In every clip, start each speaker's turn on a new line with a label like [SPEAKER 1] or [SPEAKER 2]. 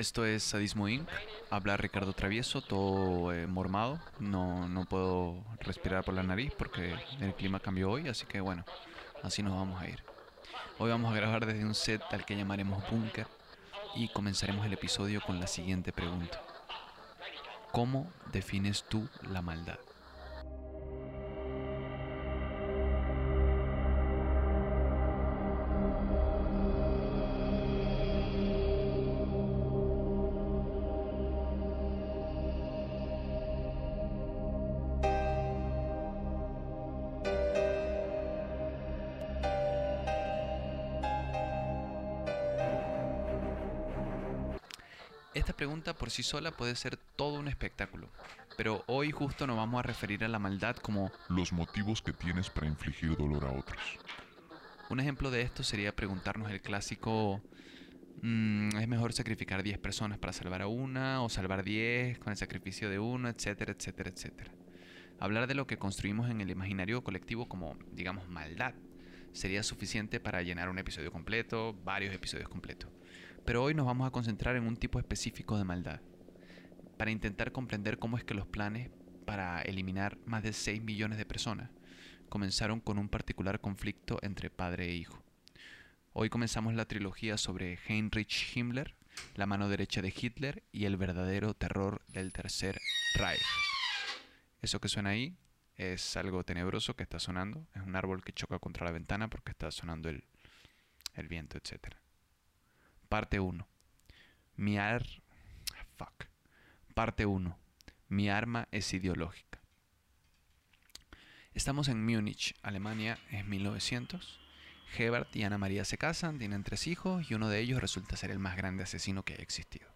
[SPEAKER 1] Esto es Sadismo Inc. Habla Ricardo Travieso, todo eh, mormado. No, no puedo respirar por la nariz porque el clima cambió hoy, así que bueno, así nos vamos a ir. Hoy vamos a grabar desde un set al que llamaremos Bunker y comenzaremos el episodio con la siguiente pregunta. ¿Cómo defines tú la maldad? Esta pregunta por sí sola puede ser todo un espectáculo, pero hoy justo nos vamos a referir a la maldad como
[SPEAKER 2] los motivos que tienes para infligir dolor a otros.
[SPEAKER 1] un ejemplo de esto sería preguntarnos el clásico mm, ¿es mejor sacrificar 10 personas para salvar a una o salvar 10 con el sacrificio de uno, etcétera, etcétera, etcétera? Hablar de lo que construimos en el imaginario colectivo como, digamos, maldad sería suficiente para llenar un episodio completo, varios episodios completos. Pero hoy nos vamos a concentrar en un tipo específico de maldad, para intentar comprender cómo es que los planes para eliminar más de 6 millones de personas comenzaron con un particular conflicto entre padre e hijo. Hoy comenzamos la trilogía sobre Heinrich Himmler, la mano derecha de Hitler y el verdadero terror del Tercer Reich. Eso que suena ahí es algo tenebroso que está sonando, es un árbol que choca contra la ventana porque está sonando el, el viento, etc. Parte 1. Mi ar... Fuck. Parte 1. Mi arma es ideológica. Estamos en Múnich, Alemania, en 1900. Hebert y Ana María se casan, tienen tres hijos y uno de ellos resulta ser el más grande asesino que ha existido.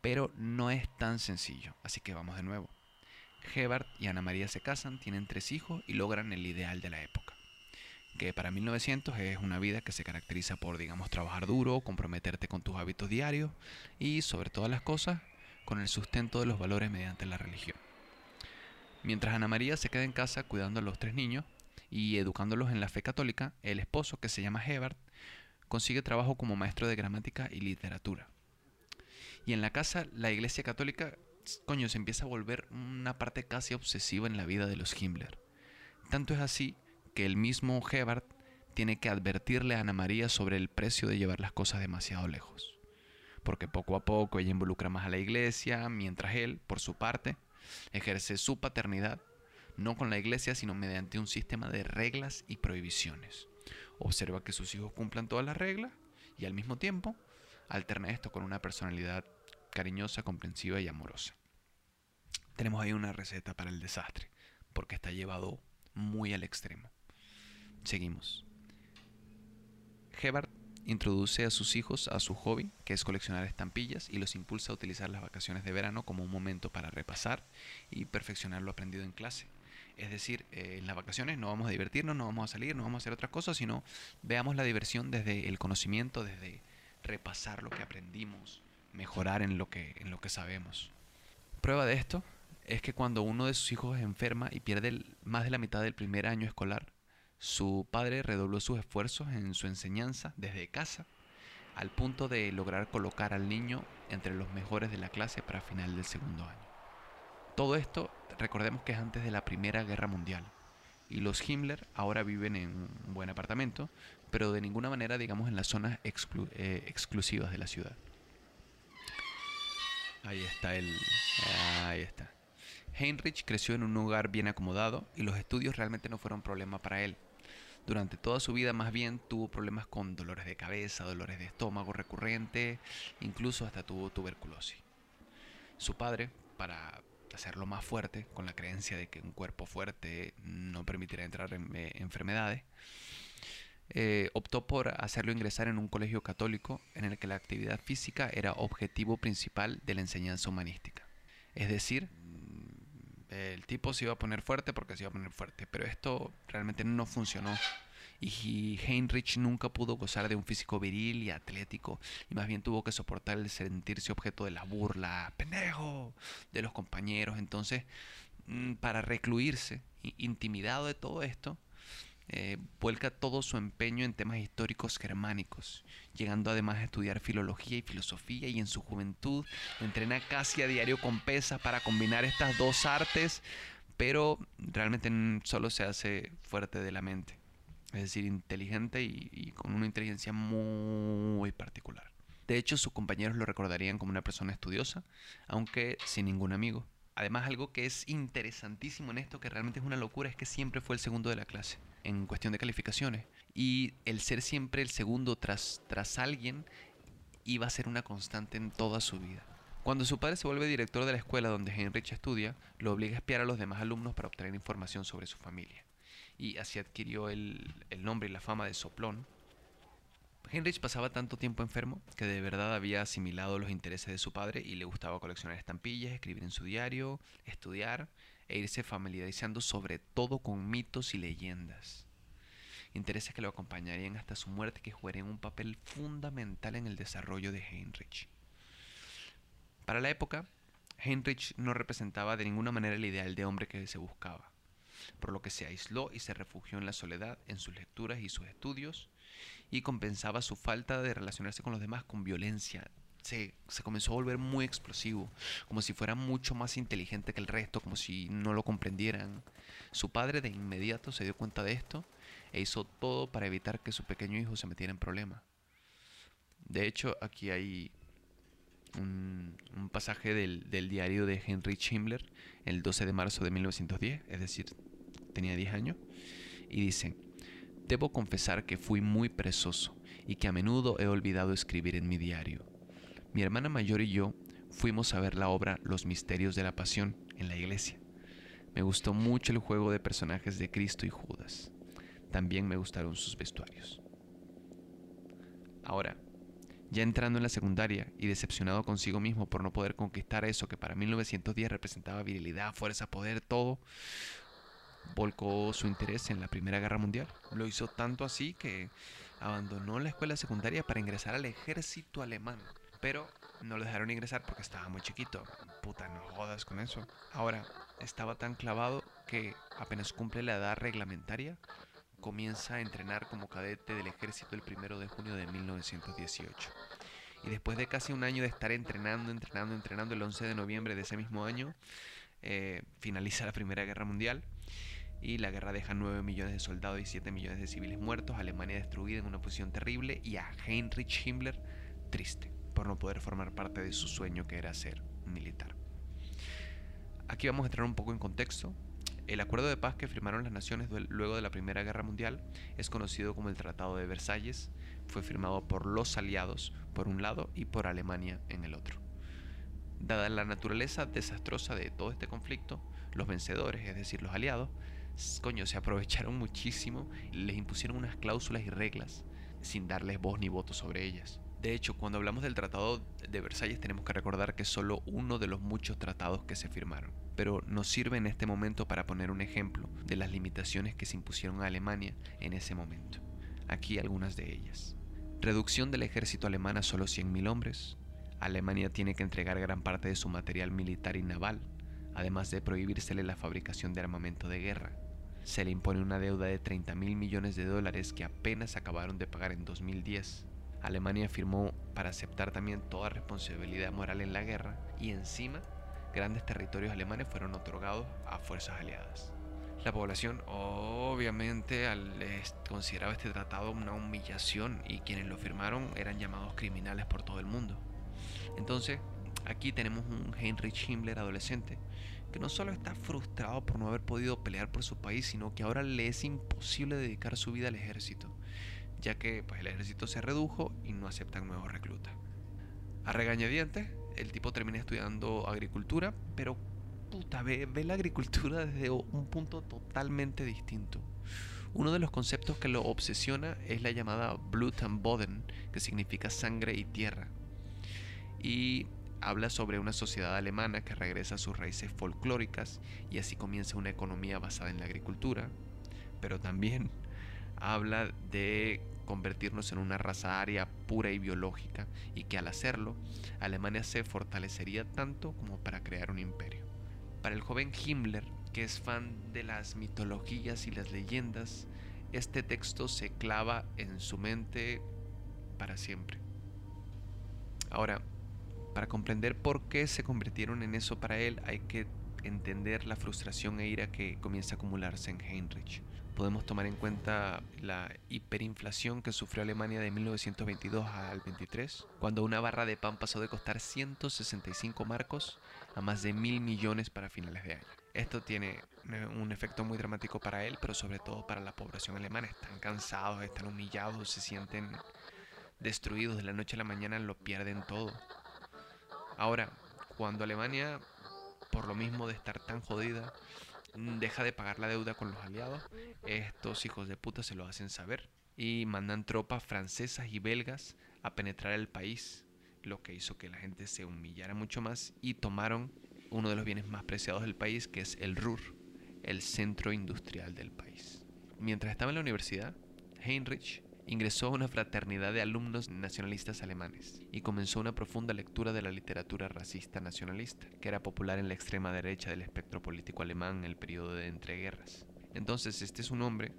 [SPEAKER 1] Pero no es tan sencillo, así que vamos de nuevo. Hebert y Ana María se casan, tienen tres hijos y logran el ideal de la época. Que para 1900 es una vida que se caracteriza por, digamos, trabajar duro, comprometerte con tus hábitos diarios y, sobre todas las cosas, con el sustento de los valores mediante la religión. Mientras Ana María se queda en casa cuidando a los tres niños y educándolos en la fe católica, el esposo, que se llama Hebert, consigue trabajo como maestro de gramática y literatura. Y en la casa, la iglesia católica, coño, se empieza a volver una parte casi obsesiva en la vida de los Himmler. Tanto es así que el mismo Hebert tiene que advertirle a Ana María sobre el precio de llevar las cosas demasiado lejos. Porque poco a poco ella involucra más a la iglesia, mientras él, por su parte, ejerce su paternidad no con la iglesia, sino mediante un sistema de reglas y prohibiciones. Observa que sus hijos cumplan todas las reglas y al mismo tiempo alterna esto con una personalidad cariñosa, comprensiva y amorosa. Tenemos ahí una receta para el desastre, porque está llevado muy al extremo. Seguimos. Hebert introduce a sus hijos a su hobby, que es coleccionar estampillas, y los impulsa a utilizar las vacaciones de verano como un momento para repasar y perfeccionar lo aprendido en clase. Es decir, eh, en las vacaciones no vamos a divertirnos, no vamos a salir, no vamos a hacer otras cosas, sino veamos la diversión desde el conocimiento, desde repasar lo que aprendimos, mejorar en lo que, en lo que sabemos. Prueba de esto es que cuando uno de sus hijos enferma y pierde más de la mitad del primer año escolar, su padre redobló sus esfuerzos en su enseñanza desde casa, al punto de lograr colocar al niño entre los mejores de la clase para final del segundo año. Todo esto, recordemos que es antes de la Primera Guerra Mundial, y los Himmler ahora viven en un buen apartamento, pero de ninguna manera, digamos, en las zonas eh, exclusivas de la ciudad. Ahí está el... Ahí está. Heinrich creció en un hogar bien acomodado y los estudios realmente no fueron problema para él. Durante toda su vida más bien tuvo problemas con dolores de cabeza, dolores de estómago recurrentes, incluso hasta tuvo tuberculosis. Su padre, para hacerlo más fuerte, con la creencia de que un cuerpo fuerte no permitirá entrar en eh, enfermedades, eh, optó por hacerlo ingresar en un colegio católico en el que la actividad física era objetivo principal de la enseñanza humanística. Es decir, el tipo se iba a poner fuerte porque se iba a poner fuerte, pero esto realmente no funcionó. Y Heinrich nunca pudo gozar de un físico viril y atlético, y más bien tuvo que soportar el sentirse objeto de la burla, pendejo, de los compañeros. Entonces, mm, para recluirse, intimidado de todo esto, eh, vuelca todo su empeño en temas históricos germánicos, llegando además a estudiar filología y filosofía y en su juventud entrena casi a diario con pesas para combinar estas dos artes, pero realmente solo se hace fuerte de la mente, es decir, inteligente y, y con una inteligencia muy particular. De hecho, sus compañeros lo recordarían como una persona estudiosa, aunque sin ningún amigo. Además, algo que es interesantísimo en esto, que realmente es una locura, es que siempre fue el segundo de la clase en cuestión de calificaciones. Y el ser siempre el segundo tras, tras alguien iba a ser una constante en toda su vida. Cuando su padre se vuelve director de la escuela donde Heinrich estudia, lo obliga a espiar a los demás alumnos para obtener información sobre su familia. Y así adquirió el, el nombre y la fama de soplón, Heinrich pasaba tanto tiempo enfermo que de verdad había asimilado los intereses de su padre y le gustaba coleccionar estampillas, escribir en su diario, estudiar e irse familiarizando sobre todo con mitos y leyendas. Intereses que lo acompañarían hasta su muerte que jugarían un papel fundamental en el desarrollo de Heinrich. Para la época, Heinrich no representaba de ninguna manera el ideal de hombre que se buscaba, por lo que se aisló y se refugió en la soledad en sus lecturas y sus estudios, y compensaba su falta de relacionarse con los demás con violencia. Se, comenzó a volver muy explosivo, como si fuera mucho más inteligente que el resto, como si no lo comprendieran. Su padre de inmediato se dio cuenta de esto e hizo todo para evitar que su pequeño hijo se metiera en problemas. De hecho, aquí hay un, pasaje del, del, diario de Henry Himmler, el 12 de marzo de 1910, es decir, tenía 10 años, y dice, Debo confesar que fui muy perezoso y que a menudo he olvidado escribir en mi diario. Mi hermana mayor y yo fuimos a ver la obra Los Misterios de la Pasión en la iglesia. Me gustó mucho el juego de personajes de Cristo y Judas. También me gustaron sus vestuarios. Ahora, ya entrando en la secundaria y decepcionado consigo mismo por no poder conquistar eso que para 1910 representaba virilidad, fuerza, poder, todo, volcó su interés en la Primera Guerra Mundial. Lo hizo tanto así que abandonó la escuela secundaria para ingresar al ejército alemán. Pero no lo dejaron ingresar porque estaba muy chiquito. Puta, no jodas con eso. Ahora, estaba tan clavado que apenas cumple la edad reglamentaria, comienza a entrenar como cadete del ejército el primero de junio de 1918. Y después de casi un año de estar entrenando, entrenando, entrenando, el 11 de noviembre de ese mismo año, eh, finaliza la Primera Guerra Mundial y la guerra deja 9 millones de soldados y 7 millones de civiles muertos, Alemania destruida en una posición terrible y a Heinrich Himmler triste por no poder formar parte de su sueño que era ser militar. Aquí vamos a entrar un poco en contexto. El acuerdo de paz que firmaron las naciones luego de la Primera Guerra Mundial es conocido como el Tratado de Versalles. Fue firmado por los aliados por un lado y por Alemania en el otro. Dada la naturaleza desastrosa de todo este conflicto, los vencedores, es decir, los aliados, coño, se aprovecharon muchísimo y les impusieron unas cláusulas y reglas sin darles voz ni voto sobre ellas. De hecho, cuando hablamos del Tratado de Versalles tenemos que recordar que es solo uno de los muchos tratados que se firmaron, pero nos sirve en este momento para poner un ejemplo de las limitaciones que se impusieron a Alemania en ese momento. Aquí algunas de ellas. Reducción del ejército alemán a solo 100.000 hombres. Alemania tiene que entregar gran parte de su material militar y naval, además de prohibírsele la fabricación de armamento de guerra se le impone una deuda de 30 mil millones de dólares que apenas acabaron de pagar en 2010. Alemania firmó para aceptar también toda responsabilidad moral en la guerra y encima grandes territorios alemanes fueron otorgados a fuerzas aliadas. La población obviamente consideraba este tratado una humillación y quienes lo firmaron eran llamados criminales por todo el mundo. Entonces, aquí tenemos un Heinrich Himmler adolescente que no solo está frustrado por no haber podido pelear por su país, sino que ahora le es imposible dedicar su vida al ejército, ya que pues, el ejército se redujo y no aceptan nuevos reclutas. A regañadientes, el tipo termina estudiando agricultura, pero puta, ve, ve la agricultura desde un punto totalmente distinto. Uno de los conceptos que lo obsesiona es la llamada Blut and Boden, que significa sangre y tierra. Y habla sobre una sociedad alemana que regresa a sus raíces folclóricas y así comienza una economía basada en la agricultura, pero también habla de convertirnos en una raza aria pura y biológica y que al hacerlo Alemania se fortalecería tanto como para crear un imperio. Para el joven Himmler, que es fan de las mitologías y las leyendas, este texto se clava en su mente para siempre. Ahora, para comprender por qué se convirtieron en eso para él, hay que entender la frustración e ira que comienza a acumularse en Heinrich. Podemos tomar en cuenta la hiperinflación que sufrió Alemania de 1922 al 23, cuando una barra de pan pasó de costar 165 marcos a más de mil millones para finales de año. Esto tiene un efecto muy dramático para él, pero sobre todo para la población alemana. Están cansados, están humillados, se sienten destruidos de la noche a la mañana, lo pierden todo. Ahora, cuando Alemania, por lo mismo de estar tan jodida, deja de pagar la deuda con los aliados, estos hijos de puta se lo hacen saber y mandan tropas francesas y belgas a penetrar el país, lo que hizo que la gente se humillara mucho más y tomaron uno de los bienes más preciados del país, que es el Ruhr, el centro industrial del país. Mientras estaba en la universidad, Heinrich ingresó a una fraternidad de alumnos nacionalistas alemanes y comenzó una profunda lectura de la literatura racista nacionalista, que era popular en la extrema derecha del espectro político alemán en el periodo de entreguerras. Entonces, este es un hombre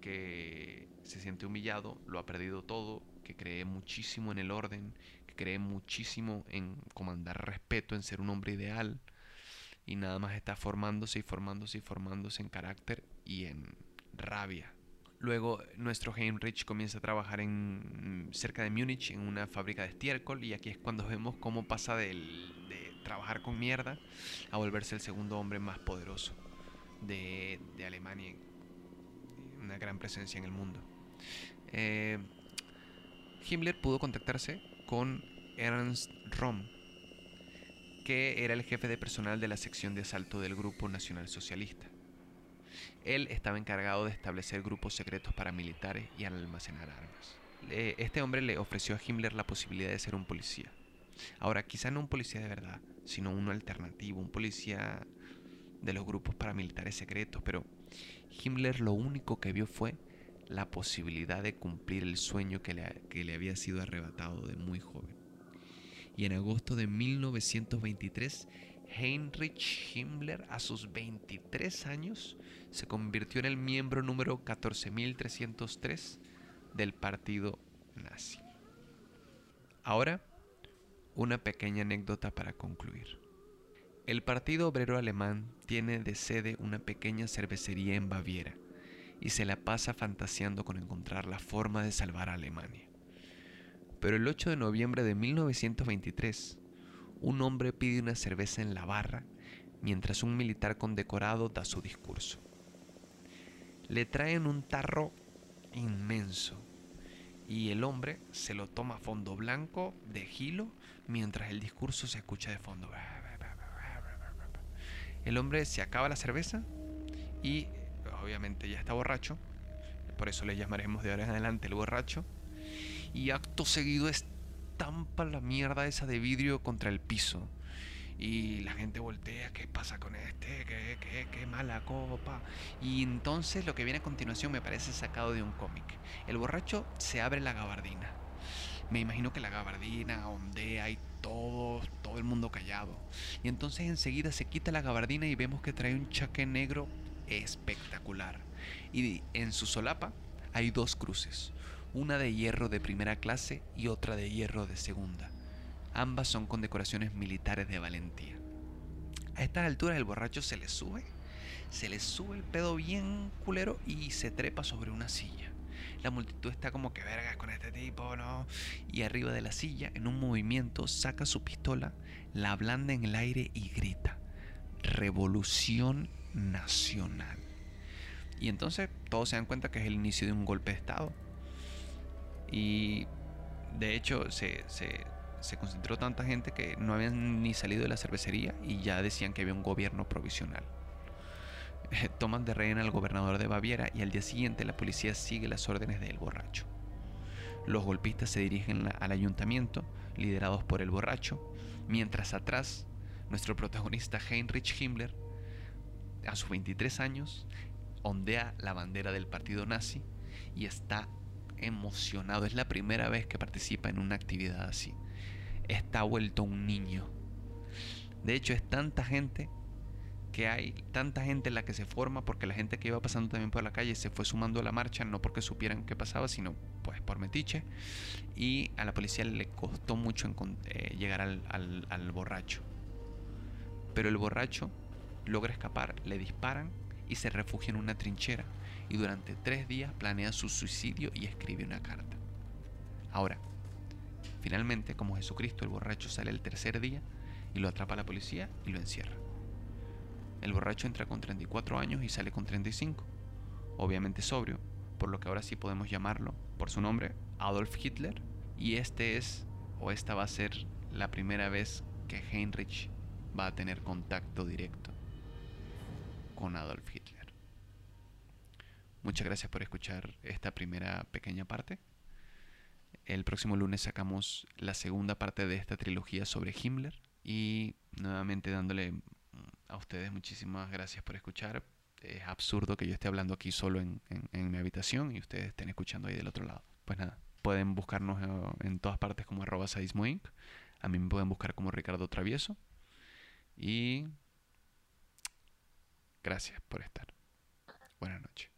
[SPEAKER 1] que se siente humillado, lo ha perdido todo, que cree muchísimo en el orden, que cree muchísimo en comandar respeto, en ser un hombre ideal, y nada más está formándose y formándose y formándose en carácter y en rabia. Luego nuestro Heinrich comienza a trabajar en, cerca de Múnich en una fábrica de estiércol y aquí es cuando vemos cómo pasa de trabajar con mierda a volverse el segundo hombre más poderoso de, Alemania, una gran presencia en el mundo. Eh, Himmler pudo contactarse con Ernst Röhm, que era el jefe de personal de la sección de asalto del Grupo Nacional Socialista. Él estaba encargado de establecer grupos secretos paramilitares y almacenar armas. Este hombre le ofreció a Himmler la posibilidad de ser un policía. Ahora, quizá no un policía de verdad, sino uno alternativo, un policía de los grupos paramilitares secretos, pero Himmler lo único que vio fue la posibilidad de cumplir el sueño que le, que le había sido arrebatado de muy joven. Y en agosto de 1923, Heinrich Himmler, a sus 23 años, se convirtió en el miembro número 14.303 del partido nazi. Ahora, una pequeña anécdota para concluir. El Partido Obrero Alemán tiene de sede una pequeña cervecería en Baviera y se la pasa fantaseando con encontrar la forma de salvar a Alemania. Pero el 8 de noviembre de 1923, un hombre pide una cerveza en la barra mientras un militar condecorado da su discurso. Le traen un tarro inmenso y el hombre se lo toma a fondo blanco de gilo mientras el discurso se escucha de fondo. El hombre se acaba la cerveza y obviamente ya está borracho, por eso le llamaremos de ahora en adelante el borracho, y acto seguido estampa la mierda esa de vidrio contra el piso. Y la gente voltea, ¿qué pasa con este? ¿Qué, qué, qué mala copa? Y entonces lo que viene a continuación me parece sacado de un cómic. El borracho se abre la gabardina. Me imagino que la gabardina ondea y todo, todo el mundo callado. Y entonces enseguida se quita la gabardina y vemos que trae un chaque negro espectacular. Y en su solapa hay dos cruces, una de hierro de primera clase y otra de hierro de segunda. Ambas son condecoraciones militares de valentía. A estas alturas el borracho se le sube, se le sube el pedo bien culero y se trepa sobre una silla. La multitud está como que vergas con este tipo, ¿no? Y arriba de la silla, en un movimiento, saca su pistola, la ablanda en el aire y grita. Revolución nacional. Y entonces todos se dan cuenta que es el inicio de un golpe de Estado. Y de hecho se, concentró tanta gente que no habían ni salido de la cervecería y ya decían que había un gobierno provisional. Toman de rehén al gobernador de Baviera y al día siguiente la policía sigue las órdenes del borracho. Los golpistas se dirigen al ayuntamiento, liderados por el borracho, mientras atrás nuestro protagonista Heinrich Himmler a sus 23 años, ondea la bandera del partido nazi y está emocionado. Es la primera vez que participa en una actividad así. Está vuelto un niño. De hecho, es tanta gente que hay tanta gente en la que se forma porque la gente que iba pasando también por la calle se fue sumando a la marcha, no porque supieran qué pasaba, sino pues por metiche. Y a la policía le costó mucho eh, llegar al, al borracho. Pero el borracho logra escapar, le disparan y se refugia en una trinchera. Y durante tres días planea su suicidio y escribe una carta. Ahora, finalmente, como Jesucristo, el borracho sale el tercer día y lo atrapa la policía y lo encierra. El borracho entra con 34 años y sale con 35. Obviamente sobrio, por lo que ahora sí podemos llamarlo por su nombre, Adolf Hitler. Y este es, o esta va a ser la primera vez que Heinrich va a tener contacto directo con Adolf Hitler. Muchas gracias por escuchar esta primera pequeña parte. El próximo lunes sacamos la segunda parte de esta trilogía sobre Himmler y nuevamente dándole a ustedes muchísimas gracias por escuchar. Es absurdo que yo esté hablando aquí solo en, mi habitación y ustedes estén escuchando ahí del otro lado. Pues nada, pueden buscarnos eh, en todas partes como arroba Inc. A mí me pueden buscar como Ricardo Travieso. Y gracias por estar. Buenas noches.